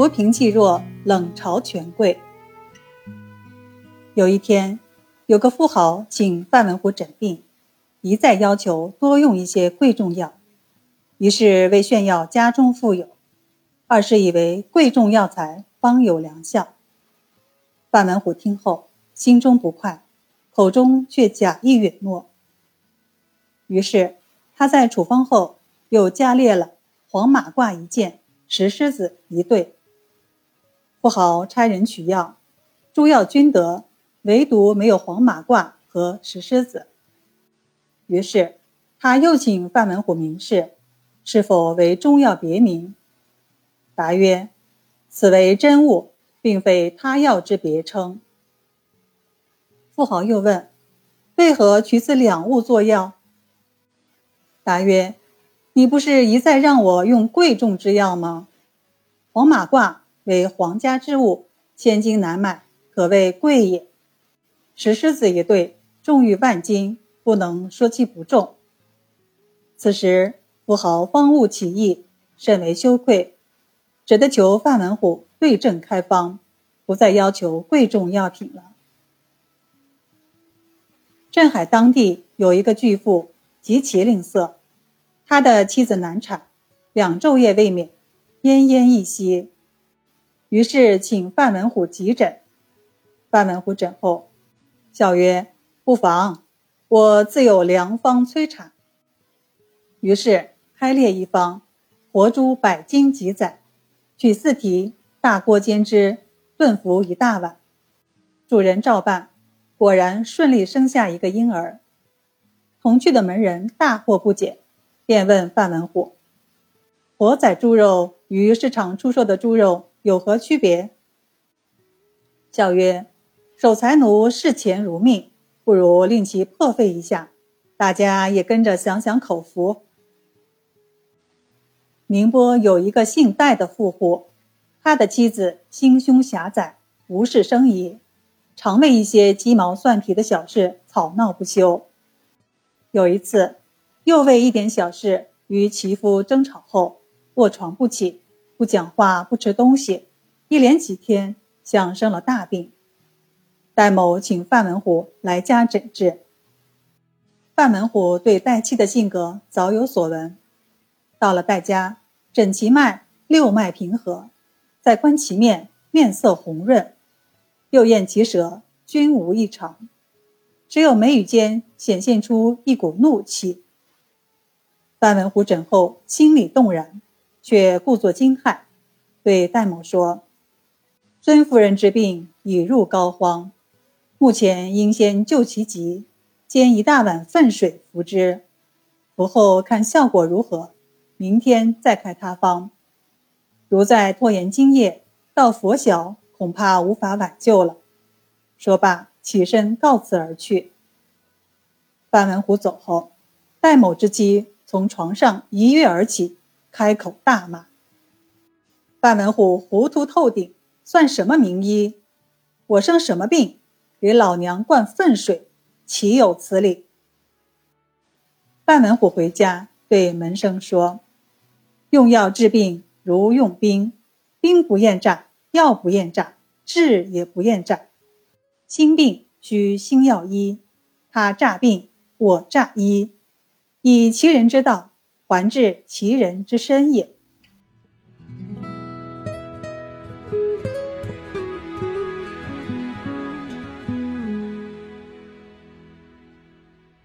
扶贫济弱，冷嘲权贵。有一天，有个富豪请范文虎诊病，一再要求多用一些贵重药，一是为炫耀家中富有，二是以为贵重药材方有良效。范文虎听后心中不快，口中却假意允诺。于是他在处方后又加列了黄马褂一件，石狮子一对。富豪差人取药，诸药均得，唯独没有黄马褂和石狮子。于是，他又请范文虎明示，是否为中药别名。答曰：“此为真物，并非他药之别称。”富豪又问：“为何取此两物作药？”答曰：“你不是一再让我用贵重之药吗？黄马褂。”为皇家之物，千金难买，可谓贵也。石狮子一对，重逾万斤，不能说其不重。此时富豪方悟其意，甚为羞愧，只得求范文虎对症开方，不再要求贵重药品了。镇海当地有一个巨富，极其吝啬，他的妻子难产，两昼夜未眠，奄奄一息。于是请范文虎急诊，范文虎诊后，笑曰：“不妨，我自有良方催产。”于是开列一方，活猪百斤几载，取四蹄，大锅煎之，炖服一大碗。主人照办，果然顺利生下一个婴儿。同去的门人大惑不解，便问范文虎：“活宰猪肉与市场出售的猪肉？”有何区别？笑曰：“守财奴视钱如命，不如令其破费一下，大家也跟着享享口福。”宁波有一个姓戴的富户，他的妻子心胸狭窄，无事生疑，常为一些鸡毛蒜皮的小事吵闹不休。有一次，又为一点小事与其夫争吵后，卧床不起。不讲话，不吃东西，一连几天，像生了大病。戴某请范文虎来家诊治。范文虎对戴妻的性格早有所闻，到了戴家，诊其脉，六脉平和；再观其面，面色红润；又验其舌，均无异常，只有眉宇间显现出一股怒气。范文虎诊后，心里动然。却故作惊骇，对戴某说：“孙夫人之病已入膏肓，目前应先救其急，煎一大碗粪水服之，服后看效果如何，明天再开他方。如再拖延今夜，到拂晓，恐怕无法挽救了。”说罢，起身告辞而去。范文虎走后，戴某之妻从床上一跃而起。开口大骂：“范文虎糊涂透顶，算什么名医？我生什么病，给老娘灌粪水，岂有此理？”范文虎回家对门生说：“用药治病如用兵，兵不厌诈，药不厌诈，治也不厌诈。心病需心药医，他诈病，我诈医，以其人之道。”还治其人之身也。